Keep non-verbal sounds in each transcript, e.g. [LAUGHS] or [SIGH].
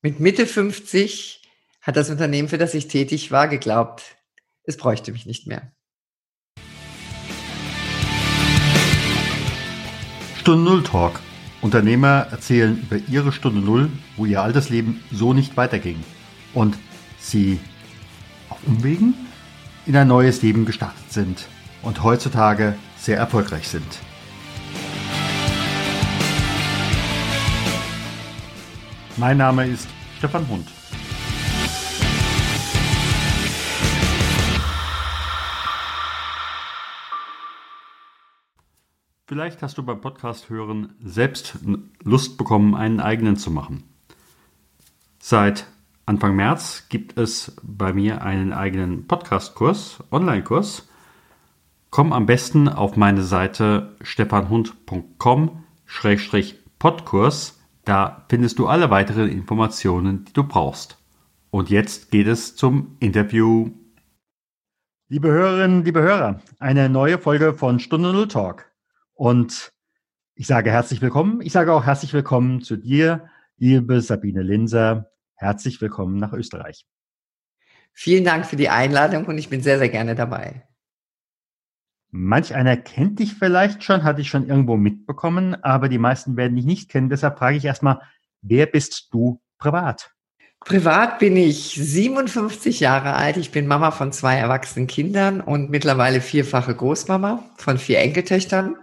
Mit Mitte 50 hat das Unternehmen, für das ich tätig war, geglaubt, es bräuchte mich nicht mehr. Stunde Null Talk. Unternehmer erzählen über ihre Stunde Null, wo ihr altes Leben so nicht weiterging und sie auf Umwegen in ein neues Leben gestartet sind und heutzutage sehr erfolgreich sind. Mein Name ist Stefan Hund. Vielleicht hast du beim Podcast hören selbst Lust bekommen, einen eigenen zu machen. Seit Anfang März gibt es bei mir einen eigenen Podcast-Kurs, Online-Kurs. Komm am besten auf meine Seite stefanhund.com-podkurs da findest du alle weiteren Informationen, die du brauchst. Und jetzt geht es zum Interview. Liebe Hörerinnen, liebe Hörer, eine neue Folge von Stunde Null Talk. Und ich sage herzlich willkommen. Ich sage auch herzlich willkommen zu dir, liebe Sabine Linser. Herzlich willkommen nach Österreich. Vielen Dank für die Einladung und ich bin sehr, sehr gerne dabei. Manch einer kennt dich vielleicht schon, hatte ich schon irgendwo mitbekommen, aber die meisten werden dich nicht kennen. Deshalb frage ich erstmal, wer bist du privat? Privat bin ich 57 Jahre alt. Ich bin Mama von zwei erwachsenen Kindern und mittlerweile vierfache Großmama von vier Enkeltöchtern.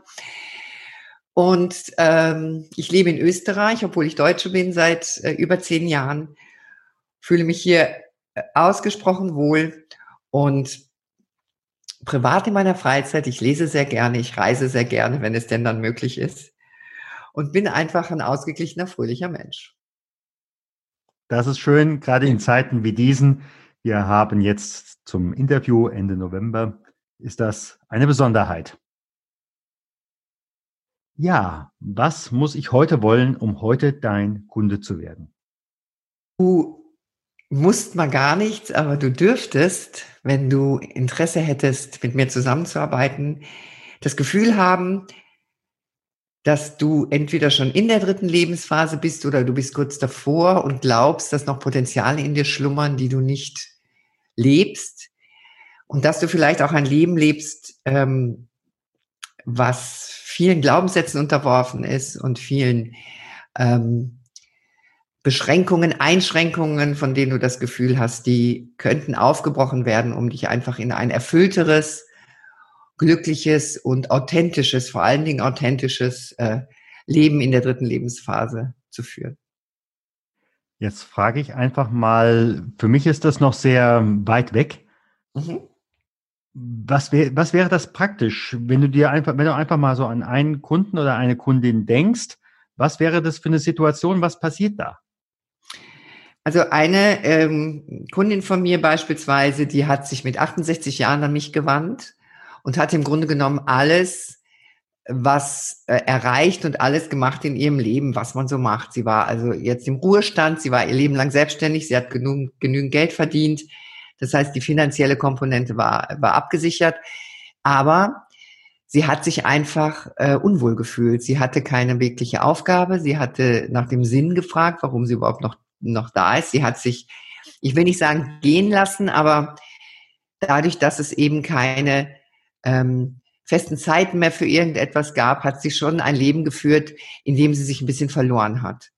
Und ähm, ich lebe in Österreich, obwohl ich Deutsche bin seit äh, über zehn Jahren. Fühle mich hier äh, ausgesprochen wohl und privat in meiner Freizeit, ich lese sehr gerne, ich reise sehr gerne, wenn es denn dann möglich ist. Und bin einfach ein ausgeglichener, fröhlicher Mensch. Das ist schön, gerade in Zeiten wie diesen. Wir haben jetzt zum Interview Ende November, ist das eine Besonderheit. Ja, was muss ich heute wollen, um heute dein Kunde zu werden? Du musst mal gar nichts, aber du dürftest, wenn du Interesse hättest, mit mir zusammenzuarbeiten, das Gefühl haben, dass du entweder schon in der dritten Lebensphase bist oder du bist kurz davor und glaubst, dass noch Potenziale in dir schlummern, die du nicht lebst. Und dass du vielleicht auch ein Leben lebst, ähm, was vielen Glaubenssätzen unterworfen ist und vielen ähm, Beschränkungen, Einschränkungen, von denen du das Gefühl hast, die könnten aufgebrochen werden, um dich einfach in ein erfüllteres, glückliches und authentisches, vor allen Dingen authentisches äh, Leben in der dritten Lebensphase zu führen. Jetzt frage ich einfach mal, für mich ist das noch sehr weit weg. Mhm. Was, wär, was wäre das praktisch, wenn du dir einfach, wenn du einfach mal so an einen Kunden oder eine Kundin denkst, was wäre das für eine Situation, was passiert da? Also eine ähm, Kundin von mir beispielsweise, die hat sich mit 68 Jahren an mich gewandt und hat im Grunde genommen alles, was äh, erreicht und alles gemacht in ihrem Leben, was man so macht. Sie war also jetzt im Ruhestand, sie war ihr Leben lang selbstständig, sie hat genug, genügend Geld verdient. Das heißt, die finanzielle Komponente war, war abgesichert. Aber sie hat sich einfach äh, unwohl gefühlt. Sie hatte keine wirkliche Aufgabe. Sie hatte nach dem Sinn gefragt, warum sie überhaupt noch noch da ist. Sie hat sich, ich will nicht sagen gehen lassen, aber dadurch, dass es eben keine ähm, festen Zeiten mehr für irgendetwas gab, hat sie schon ein Leben geführt, in dem sie sich ein bisschen verloren hat.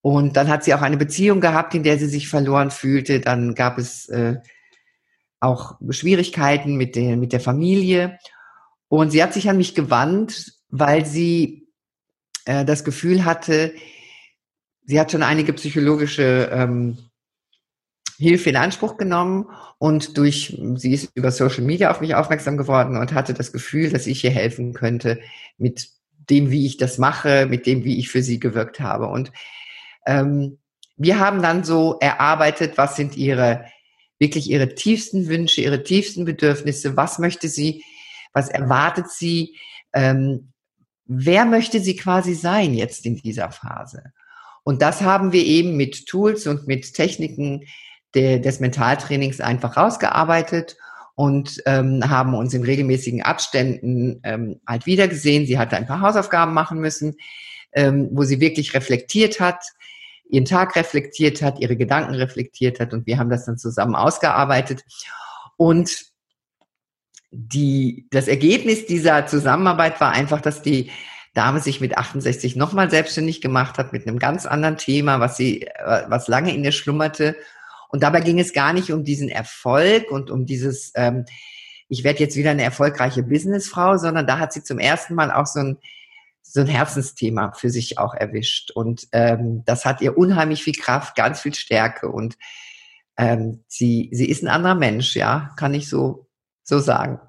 Und dann hat sie auch eine Beziehung gehabt, in der sie sich verloren fühlte. Dann gab es äh, auch Schwierigkeiten mit der, mit der Familie. Und sie hat sich an mich gewandt, weil sie äh, das Gefühl hatte, sie hat schon einige psychologische ähm, Hilfe in Anspruch genommen und durch, sie ist über Social Media auf mich aufmerksam geworden und hatte das Gefühl, dass ich ihr helfen könnte mit dem, wie ich das mache, mit dem, wie ich für sie gewirkt habe. Und ähm, wir haben dann so erarbeitet, was sind ihre, wirklich ihre tiefsten Wünsche, ihre tiefsten Bedürfnisse, was möchte sie, was erwartet sie, ähm, wer möchte sie quasi sein jetzt in dieser Phase. Und das haben wir eben mit Tools und mit Techniken de, des Mentaltrainings einfach rausgearbeitet und ähm, haben uns in regelmäßigen Abständen ähm, halt wiedergesehen. Sie hatte ein paar Hausaufgaben machen müssen, ähm, wo sie wirklich reflektiert hat ihren Tag reflektiert hat, ihre Gedanken reflektiert hat und wir haben das dann zusammen ausgearbeitet. Und die, das Ergebnis dieser Zusammenarbeit war einfach, dass die Dame sich mit 68 nochmal selbstständig gemacht hat mit einem ganz anderen Thema, was sie, was lange in ihr schlummerte. Und dabei ging es gar nicht um diesen Erfolg und um dieses, ähm, ich werde jetzt wieder eine erfolgreiche Businessfrau, sondern da hat sie zum ersten Mal auch so ein, so ein Herzensthema für sich auch erwischt. Und ähm, das hat ihr unheimlich viel Kraft, ganz viel Stärke. Und ähm, sie, sie ist ein anderer Mensch, ja, kann ich so, so sagen.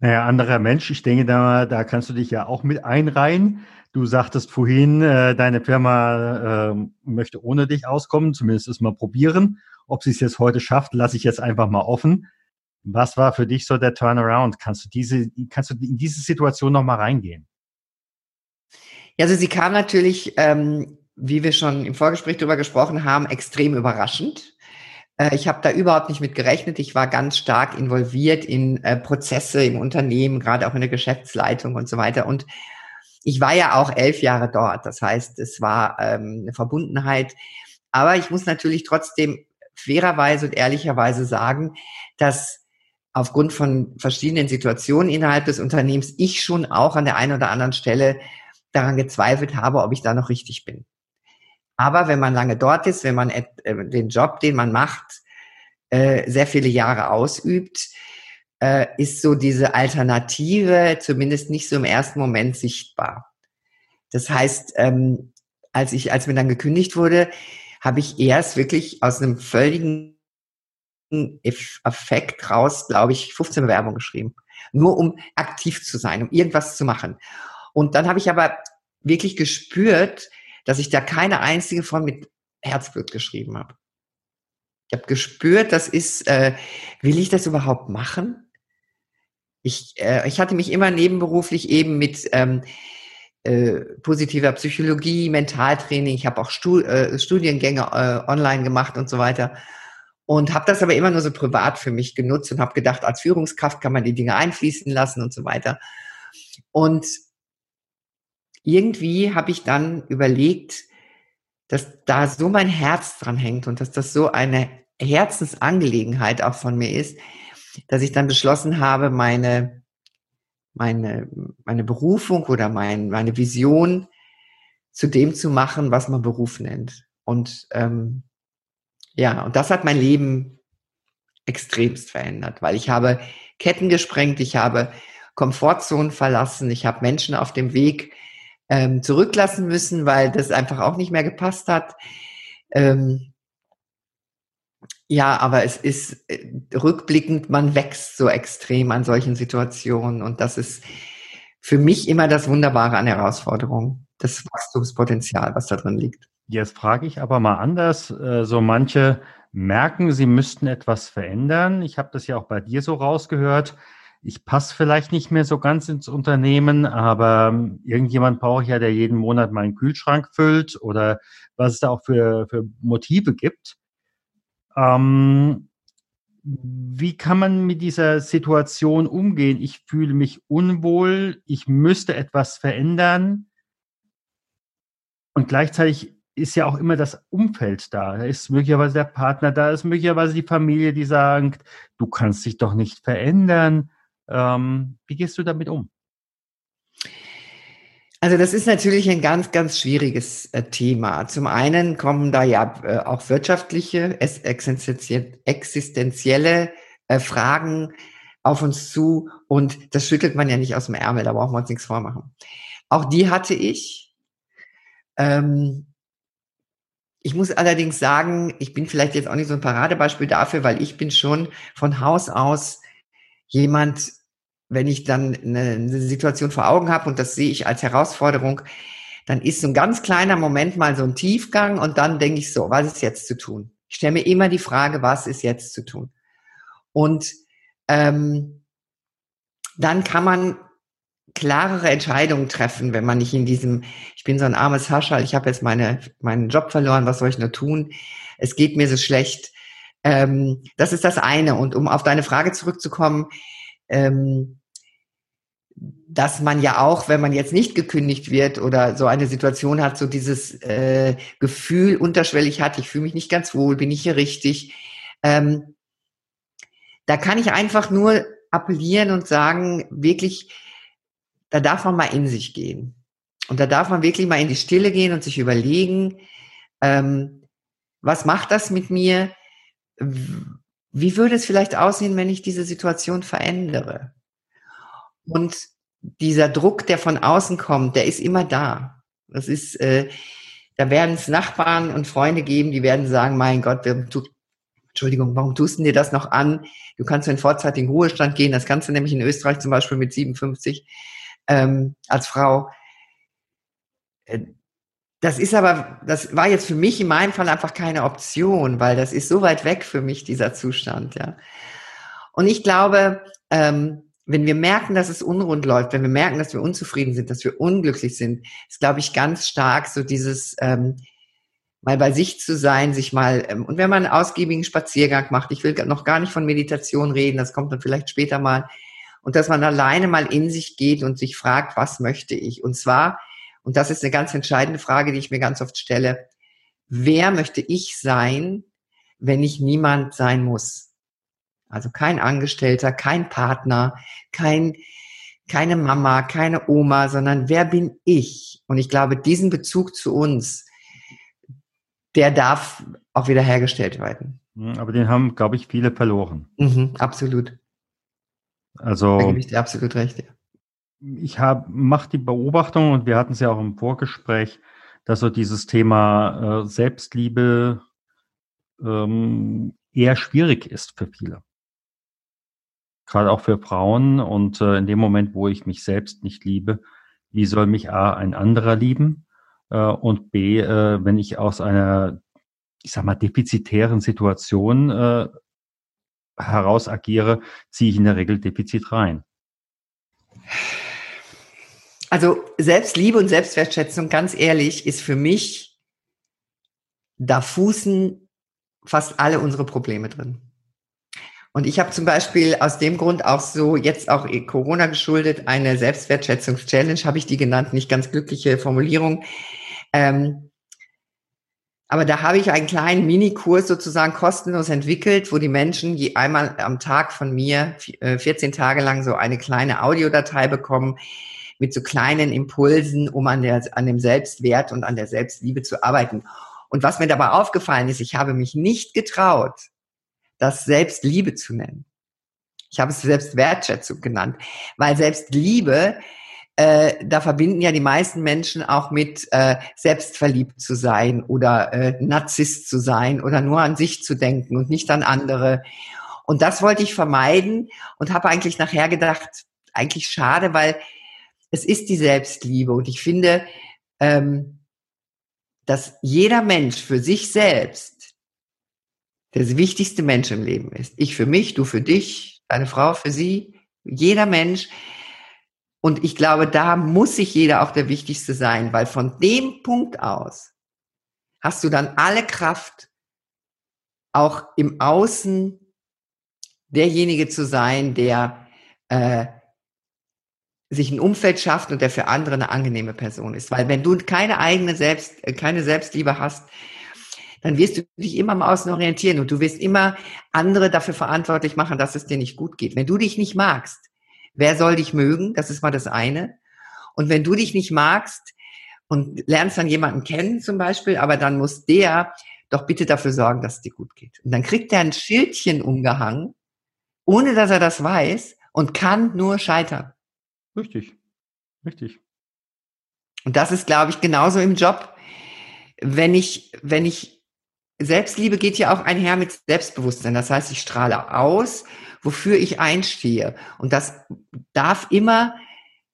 Naja, anderer Mensch, ich denke, da, da kannst du dich ja auch mit einreihen. Du sagtest vorhin, äh, deine Firma äh, möchte ohne dich auskommen, zumindest es mal probieren. Ob sie es jetzt heute schafft, lasse ich jetzt einfach mal offen. Was war für dich so der Turnaround? Kannst du diese, kannst du in diese Situation nochmal reingehen? Ja, also sie kam natürlich, ähm, wie wir schon im Vorgespräch darüber gesprochen haben, extrem überraschend. Äh, ich habe da überhaupt nicht mit gerechnet. Ich war ganz stark involviert in äh, Prozesse im Unternehmen, gerade auch in der Geschäftsleitung und so weiter. Und ich war ja auch elf Jahre dort. Das heißt, es war ähm, eine Verbundenheit. Aber ich muss natürlich trotzdem fairerweise und ehrlicherweise sagen, dass aufgrund von verschiedenen Situationen innerhalb des Unternehmens ich schon auch an der einen oder anderen Stelle daran gezweifelt habe, ob ich da noch richtig bin. Aber wenn man lange dort ist, wenn man äh, den Job, den man macht, äh, sehr viele Jahre ausübt, äh, ist so diese Alternative zumindest nicht so im ersten Moment sichtbar. Das heißt, ähm, als ich, als mir dann gekündigt wurde, habe ich erst wirklich aus einem völligen Effekt raus, glaube ich, 15 Bewerbungen geschrieben. Nur um aktiv zu sein, um irgendwas zu machen. Und dann habe ich aber wirklich gespürt, dass ich da keine einzige von mit Herzblut geschrieben habe. Ich habe gespürt, das ist, äh, will ich das überhaupt machen? Ich, äh, ich hatte mich immer nebenberuflich eben mit ähm, äh, positiver Psychologie, Mentaltraining, ich habe auch Stu äh, Studiengänge äh, online gemacht und so weiter und habe das aber immer nur so privat für mich genutzt und habe gedacht, als Führungskraft kann man die Dinge einfließen lassen und so weiter. Und irgendwie habe ich dann überlegt, dass da so mein Herz dran hängt und dass das so eine Herzensangelegenheit auch von mir ist, dass ich dann beschlossen habe, meine, meine, meine Berufung oder mein, meine Vision zu dem zu machen, was man Beruf nennt. Und ähm, ja, und das hat mein Leben extremst verändert, weil ich habe Ketten gesprengt, ich habe Komfortzonen verlassen, ich habe Menschen auf dem Weg ähm, zurücklassen müssen, weil das einfach auch nicht mehr gepasst hat. Ähm, ja, aber es ist äh, rückblickend, man wächst so extrem an solchen Situationen und das ist für mich immer das Wunderbare an Herausforderungen, das Wachstumspotenzial, was da drin liegt. Jetzt frage ich aber mal anders. Äh, so manche merken, sie müssten etwas verändern. Ich habe das ja auch bei dir so rausgehört ich passe vielleicht nicht mehr so ganz ins Unternehmen, aber ähm, irgendjemand brauche ich ja, der jeden Monat meinen Kühlschrank füllt oder was es da auch für, für Motive gibt. Ähm, wie kann man mit dieser Situation umgehen? Ich fühle mich unwohl, ich müsste etwas verändern und gleichzeitig ist ja auch immer das Umfeld da. Da ist möglicherweise der Partner da, ist möglicherweise die Familie, die sagt, du kannst dich doch nicht verändern. Ähm, wie gehst du damit um? Also das ist natürlich ein ganz, ganz schwieriges äh, Thema. Zum einen kommen da ja äh, auch wirtschaftliche, existenzielle äh, Fragen auf uns zu und das schüttelt man ja nicht aus dem Ärmel, da brauchen wir uns nichts vormachen. Auch die hatte ich. Ähm, ich muss allerdings sagen, ich bin vielleicht jetzt auch nicht so ein Paradebeispiel dafür, weil ich bin schon von Haus aus jemand, wenn ich dann eine, Situation vor Augen habe und das sehe ich als Herausforderung, dann ist so ein ganz kleiner Moment mal so ein Tiefgang und dann denke ich so, was ist jetzt zu tun? Ich stelle mir immer die Frage, was ist jetzt zu tun? Und ähm, dann kann man klarere Entscheidungen treffen, wenn man nicht in diesem, ich bin so ein armes Haschall, ich habe jetzt meine, meinen Job verloren, was soll ich nur tun? Es geht mir so schlecht. Ähm, das ist das eine. Und um auf deine Frage zurückzukommen, ähm, dass man ja auch, wenn man jetzt nicht gekündigt wird oder so eine Situation hat, so dieses äh, Gefühl unterschwellig hat, ich fühle mich nicht ganz wohl, bin ich hier richtig. Ähm, da kann ich einfach nur appellieren und sagen, wirklich, da darf man mal in sich gehen. Und da darf man wirklich mal in die Stille gehen und sich überlegen, ähm, was macht das mit mir? Wie würde es vielleicht aussehen, wenn ich diese Situation verändere? Und dieser Druck, der von außen kommt, der ist immer da. Das ist, äh, da werden es Nachbarn und Freunde geben, die werden sagen, mein Gott, du, Entschuldigung, warum tust du dir das noch an? Du kannst in vorzeitigen Ruhestand gehen. Das kannst du nämlich in Österreich zum Beispiel mit 57 ähm, als Frau. Äh, das ist aber, das war jetzt für mich in meinem Fall einfach keine Option, weil das ist so weit weg für mich, dieser Zustand, ja. Und ich glaube, ähm, wenn wir merken, dass es unrund läuft, wenn wir merken, dass wir unzufrieden sind, dass wir unglücklich sind, ist, glaube ich, ganz stark so dieses ähm, mal bei sich zu sein, sich mal ähm, und wenn man einen ausgiebigen Spaziergang macht, ich will noch gar nicht von Meditation reden, das kommt dann vielleicht später mal, und dass man alleine mal in sich geht und sich fragt, was möchte ich? Und zwar, und das ist eine ganz entscheidende Frage, die ich mir ganz oft stelle, wer möchte ich sein, wenn ich niemand sein muss? Also kein Angestellter, kein Partner, kein, keine Mama, keine Oma, sondern wer bin ich? Und ich glaube, diesen Bezug zu uns, der darf auch wieder hergestellt werden. Hm, aber den haben, glaube ich, viele verloren. Mhm, absolut. Also. Da gebe ich dir absolut recht. Ja. Ich habe, mache die Beobachtung und wir hatten es ja auch im Vorgespräch, dass so dieses Thema äh, Selbstliebe ähm, eher schwierig ist für viele gerade auch für Frauen. Und äh, in dem Moment, wo ich mich selbst nicht liebe, wie soll mich A, ein anderer lieben? Äh, und B, äh, wenn ich aus einer, ich sag mal, defizitären Situation äh, heraus agiere, ziehe ich in der Regel Defizit rein. Also Selbstliebe und Selbstwertschätzung, ganz ehrlich, ist für mich, da fußen fast alle unsere Probleme drin. Und ich habe zum Beispiel aus dem Grund auch so, jetzt auch Corona geschuldet, eine Selbstwertschätzungs-Challenge, habe ich die genannt, nicht ganz glückliche Formulierung. Ähm, aber da habe ich einen kleinen Minikurs sozusagen kostenlos entwickelt, wo die Menschen je einmal am Tag von mir 14 äh, Tage lang so eine kleine Audiodatei bekommen mit so kleinen Impulsen, um an, der, an dem Selbstwert und an der Selbstliebe zu arbeiten. Und was mir dabei aufgefallen ist, ich habe mich nicht getraut, das Selbstliebe zu nennen. Ich habe es Selbstwertschätzung genannt, weil Selbstliebe, äh, da verbinden ja die meisten Menschen auch mit äh, selbstverliebt zu sein oder äh, Narzisst zu sein oder nur an sich zu denken und nicht an andere. Und das wollte ich vermeiden und habe eigentlich nachher gedacht, eigentlich schade, weil es ist die Selbstliebe und ich finde, ähm, dass jeder Mensch für sich selbst der wichtigste Mensch im Leben ist. Ich für mich, du für dich, deine Frau für sie, jeder Mensch. Und ich glaube, da muss sich jeder auch der Wichtigste sein, weil von dem Punkt aus hast du dann alle Kraft, auch im Außen derjenige zu sein, der äh, sich ein Umfeld schafft und der für andere eine angenehme Person ist. Weil wenn du keine eigene Selbst, äh, keine Selbstliebe hast, dann wirst du dich immer am Außen orientieren und du wirst immer andere dafür verantwortlich machen, dass es dir nicht gut geht. Wenn du dich nicht magst, wer soll dich mögen? Das ist mal das eine. Und wenn du dich nicht magst und lernst dann jemanden kennen zum Beispiel, aber dann muss der doch bitte dafür sorgen, dass es dir gut geht. Und dann kriegt er ein Schildchen umgehangen, ohne dass er das weiß und kann nur scheitern. Richtig, richtig. Und das ist, glaube ich, genauso im Job. Wenn ich, wenn ich Selbstliebe geht ja auch einher mit Selbstbewusstsein. Das heißt, ich strahle aus, wofür ich einstehe. Und das darf immer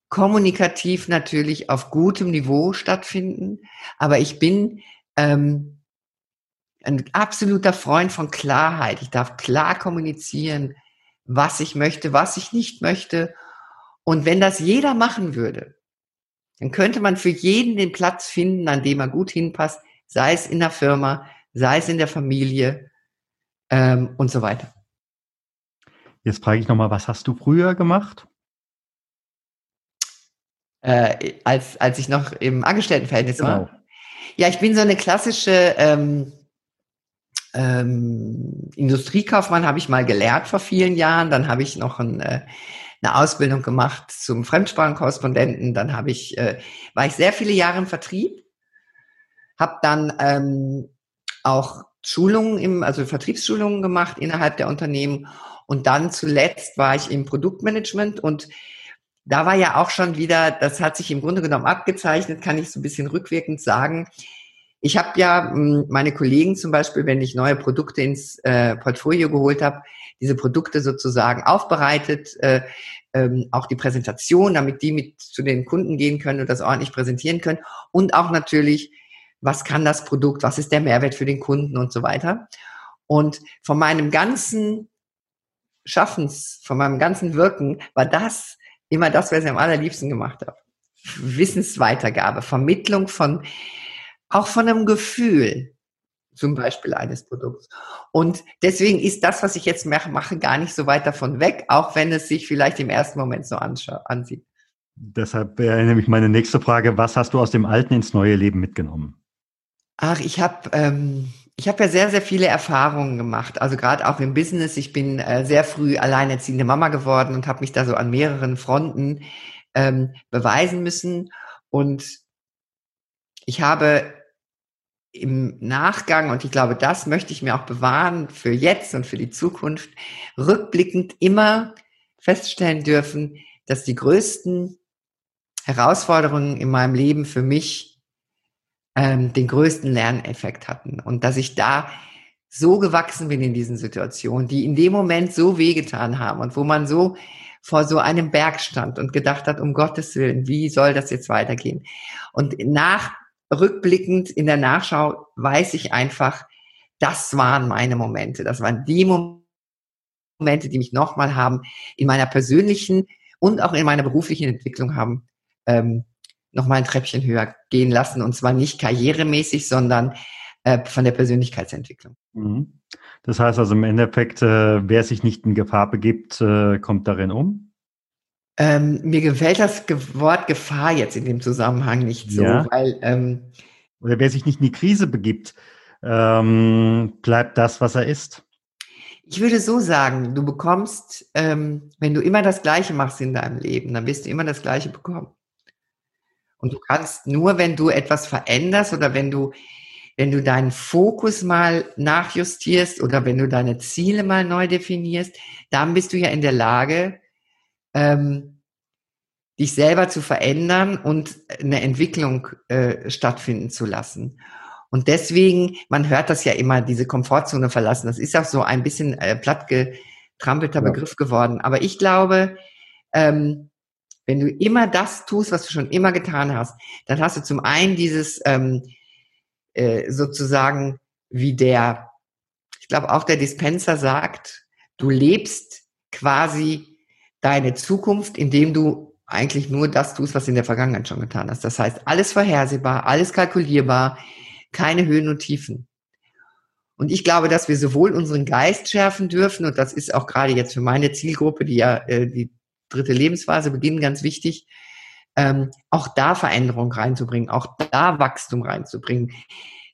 kommunikativ natürlich auf gutem Niveau stattfinden. Aber ich bin ähm, ein absoluter Freund von Klarheit. Ich darf klar kommunizieren, was ich möchte, was ich nicht möchte. Und wenn das jeder machen würde, dann könnte man für jeden den Platz finden, an dem er gut hinpasst, sei es in der Firma, sei es in der Familie ähm, und so weiter. Jetzt frage ich nochmal, was hast du früher gemacht? äh, als, als ich noch im Angestelltenverhältnis genau. war. Ja, ich bin so eine klassische ähm, ähm, Industriekaufmann, habe ich mal gelernt vor vielen Jahren. Dann habe ich noch ein, äh, eine Ausbildung gemacht zum Fremdsprachenkorrespondenten. Dann habe ich, äh, war ich sehr viele Jahre im Vertrieb, habe dann ähm, auch Schulungen im, also Vertriebsschulungen gemacht innerhalb der Unternehmen und dann zuletzt war ich im Produktmanagement und da war ja auch schon wieder, das hat sich im Grunde genommen abgezeichnet, kann ich so ein bisschen rückwirkend sagen. Ich habe ja hm, meine Kollegen zum Beispiel, wenn ich neue Produkte ins äh, Portfolio geholt habe, diese Produkte sozusagen aufbereitet, äh, ähm, auch die Präsentation, damit die mit zu den Kunden gehen können und das ordentlich präsentieren können und auch natürlich, was kann das Produkt, was ist der Mehrwert für den Kunden und so weiter. Und von meinem ganzen Schaffens, von meinem ganzen Wirken war das immer das, was ich am allerliebsten gemacht habe. Wissensweitergabe, Vermittlung von, auch von einem Gefühl, zum Beispiel eines Produkts. Und deswegen ist das, was ich jetzt mache, gar nicht so weit davon weg, auch wenn es sich vielleicht im ersten Moment so ansieht. Deshalb wäre nämlich meine nächste Frage, was hast du aus dem alten ins neue Leben mitgenommen? Ach, ich habe ähm, ich habe ja sehr, sehr viele Erfahrungen gemacht. Also gerade auch im Business. Ich bin äh, sehr früh alleinerziehende Mama geworden und habe mich da so an mehreren Fronten ähm, beweisen müssen. Und ich habe im Nachgang, und ich glaube, das möchte ich mir auch bewahren für jetzt und für die Zukunft, rückblickend immer feststellen dürfen, dass die größten Herausforderungen in meinem Leben für mich ähm, den größten Lerneffekt hatten und dass ich da so gewachsen bin in diesen Situationen, die in dem Moment so wehgetan haben und wo man so vor so einem Berg stand und gedacht hat, um Gottes Willen, wie soll das jetzt weitergehen? Und nach, rückblickend in der Nachschau weiß ich einfach, das waren meine Momente. Das waren die Momente, die mich nochmal haben in meiner persönlichen und auch in meiner beruflichen Entwicklung haben ähm, noch mal ein Treppchen höher gehen lassen. Und zwar nicht karrieremäßig, sondern äh, von der Persönlichkeitsentwicklung. Mhm. Das heißt also im Endeffekt, äh, wer sich nicht in Gefahr begibt, äh, kommt darin um? Ähm, mir gefällt das Wort Gefahr jetzt in dem Zusammenhang nicht so, ja. weil ähm, oder wer sich nicht in die Krise begibt, ähm, bleibt das, was er ist. Ich würde so sagen, du bekommst, ähm, wenn du immer das Gleiche machst in deinem Leben, dann wirst du immer das Gleiche bekommen. Und du kannst nur, wenn du etwas veränderst oder wenn du, wenn du deinen Fokus mal nachjustierst oder wenn du deine Ziele mal neu definierst, dann bist du ja in der Lage, ähm, dich selber zu verändern und eine Entwicklung äh, stattfinden zu lassen. Und deswegen, man hört das ja immer, diese Komfortzone verlassen. Das ist auch so ein bisschen äh, plattgetrampelter ja. Begriff geworden. Aber ich glaube, ähm, wenn du immer das tust, was du schon immer getan hast, dann hast du zum einen dieses ähm, äh, sozusagen wie der, ich glaube auch der Dispenser sagt, du lebst quasi deine Zukunft, indem du eigentlich nur das tust, was du in der Vergangenheit schon getan hast. Das heißt, alles vorhersehbar, alles kalkulierbar, keine Höhen und Tiefen. Und ich glaube, dass wir sowohl unseren Geist schärfen dürfen, und das ist auch gerade jetzt für meine Zielgruppe, die ja äh, die dritte Lebensphase beginnen, ganz wichtig, ähm, auch da Veränderung reinzubringen, auch da Wachstum reinzubringen.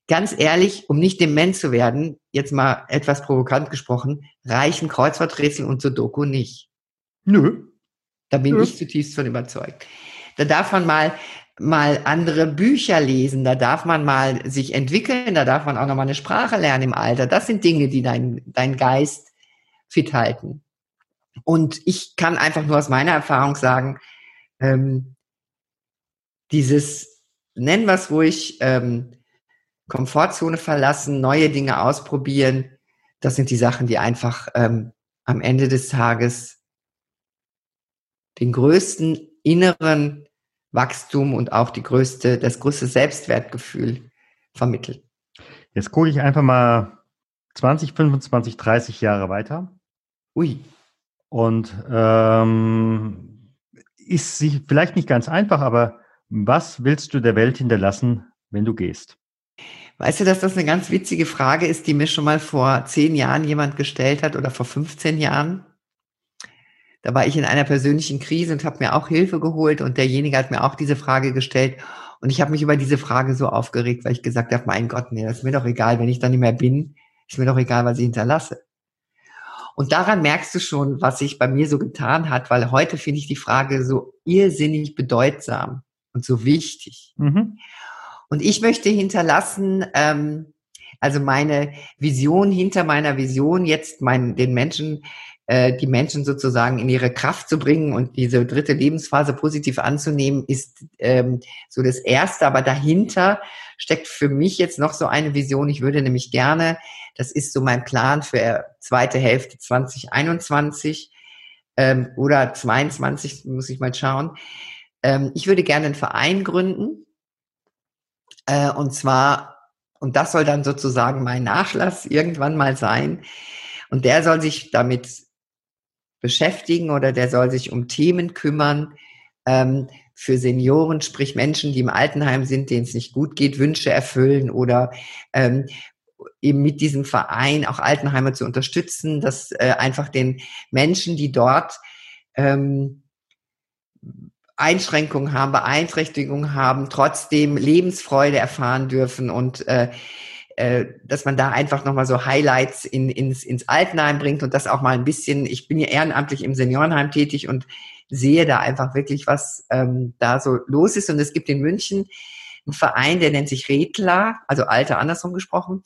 Ganz ehrlich, um nicht dement zu werden, jetzt mal etwas provokant gesprochen, reichen Kreuzworträtsel und Sudoku nicht. Nö. Da bin Nö. ich zutiefst von überzeugt. Da darf man mal mal andere Bücher lesen, da darf man mal sich entwickeln, da darf man auch noch mal eine Sprache lernen im Alter. Das sind Dinge, die dein, dein Geist fit halten. Und ich kann einfach nur aus meiner Erfahrung sagen, ähm, dieses, nennen wir es ruhig, ähm, Komfortzone verlassen, neue Dinge ausprobieren, das sind die Sachen, die einfach ähm, am Ende des Tages den größten inneren Wachstum und auch die größte, das größte Selbstwertgefühl vermitteln. Jetzt gucke ich einfach mal 20, 25, 30 Jahre weiter. Ui. Und ähm, ist sie vielleicht nicht ganz einfach, aber was willst du der Welt hinterlassen, wenn du gehst? Weißt du, dass das eine ganz witzige Frage ist, die mir schon mal vor zehn Jahren jemand gestellt hat oder vor 15 Jahren? Da war ich in einer persönlichen Krise und habe mir auch Hilfe geholt und derjenige hat mir auch diese Frage gestellt. Und ich habe mich über diese Frage so aufgeregt, weil ich gesagt habe, mein Gott, nee, das ist mir doch egal, wenn ich dann nicht mehr bin, ist mir doch egal, was ich hinterlasse. Und daran merkst du schon, was sich bei mir so getan hat, weil heute finde ich die Frage so irrsinnig bedeutsam und so wichtig. Mhm. Und ich möchte hinterlassen, ähm, also meine Vision hinter meiner Vision, jetzt mein, den Menschen äh, die Menschen sozusagen in ihre Kraft zu bringen und diese dritte Lebensphase positiv anzunehmen, ist ähm, so das Erste. Aber dahinter steckt für mich jetzt noch so eine Vision. Ich würde nämlich gerne, das ist so mein Plan für zweite Hälfte 2021 ähm, oder 22, muss ich mal schauen. Ähm, ich würde gerne einen Verein gründen. Äh, und zwar, und das soll dann sozusagen mein Nachlass irgendwann mal sein. Und der soll sich damit beschäftigen oder der soll sich um Themen kümmern ähm, für Senioren, sprich Menschen, die im Altenheim sind, denen es nicht gut geht, Wünsche erfüllen oder ähm, eben mit diesem Verein auch Altenheime zu unterstützen, dass äh, einfach den Menschen, die dort ähm, Einschränkungen haben, Beeinträchtigungen haben, trotzdem Lebensfreude erfahren dürfen und äh, äh, dass man da einfach nochmal so Highlights in, ins, ins Altenheim bringt und das auch mal ein bisschen, ich bin ja ehrenamtlich im Seniorenheim tätig und sehe da einfach wirklich, was ähm, da so los ist. Und es gibt in München einen Verein, der nennt sich Redler, also Alter andersrum gesprochen.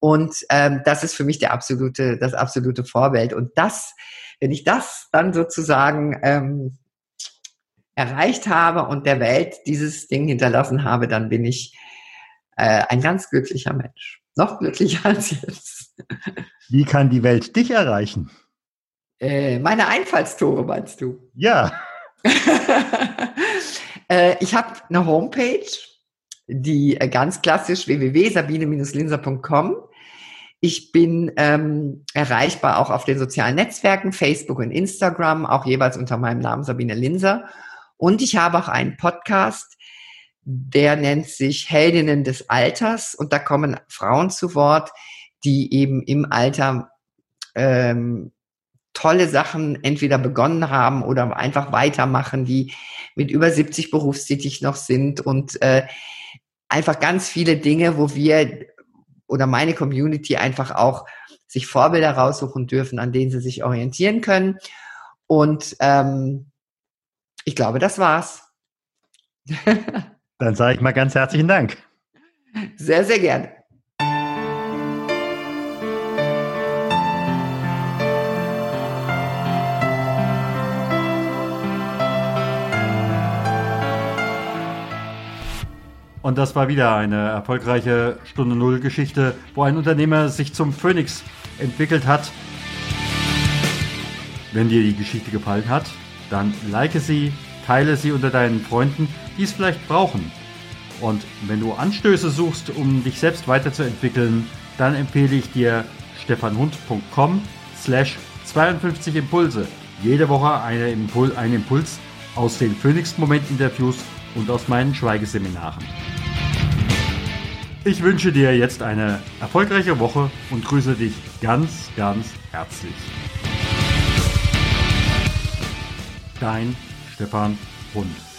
Und ähm, das ist für mich der absolute, das absolute Vorbild. Und das, wenn ich das dann sozusagen ähm, erreicht habe und der Welt dieses Ding hinterlassen habe, dann bin ich äh, ein ganz glücklicher Mensch. Noch glücklicher als jetzt. Wie kann die Welt dich erreichen? Äh, meine Einfallstore, meinst du? Ja. [LAUGHS] äh, ich habe eine Homepage, die äh, ganz klassisch www.sabine-linser.com. Ich bin ähm, erreichbar auch auf den sozialen Netzwerken, Facebook und Instagram, auch jeweils unter meinem Namen Sabine Linser. Und ich habe auch einen Podcast, der nennt sich Heldinnen des Alters und da kommen Frauen zu Wort, die eben im Alter ähm, tolle Sachen entweder begonnen haben oder einfach weitermachen, die mit über 70 berufstätig noch sind und äh, einfach ganz viele Dinge, wo wir oder meine Community einfach auch sich Vorbilder raussuchen dürfen, an denen sie sich orientieren können. Und ähm, ich glaube, das war's. [LAUGHS] Dann sage ich mal ganz herzlichen Dank. Sehr, sehr gerne. Und das war wieder eine erfolgreiche Stunde Null Geschichte, wo ein Unternehmer sich zum Phoenix entwickelt hat. Wenn dir die Geschichte gefallen hat, dann like sie, teile sie unter deinen Freunden die es vielleicht brauchen. Und wenn du Anstöße suchst, um dich selbst weiterzuentwickeln, dann empfehle ich dir stefanhund.com slash 52 Impulse. Jede Woche eine Impul ein Impuls aus den Phoenix-Moment-Interviews und aus meinen Schweigeseminaren. Ich wünsche dir jetzt eine erfolgreiche Woche und grüße dich ganz, ganz herzlich. Dein Stefan Hund.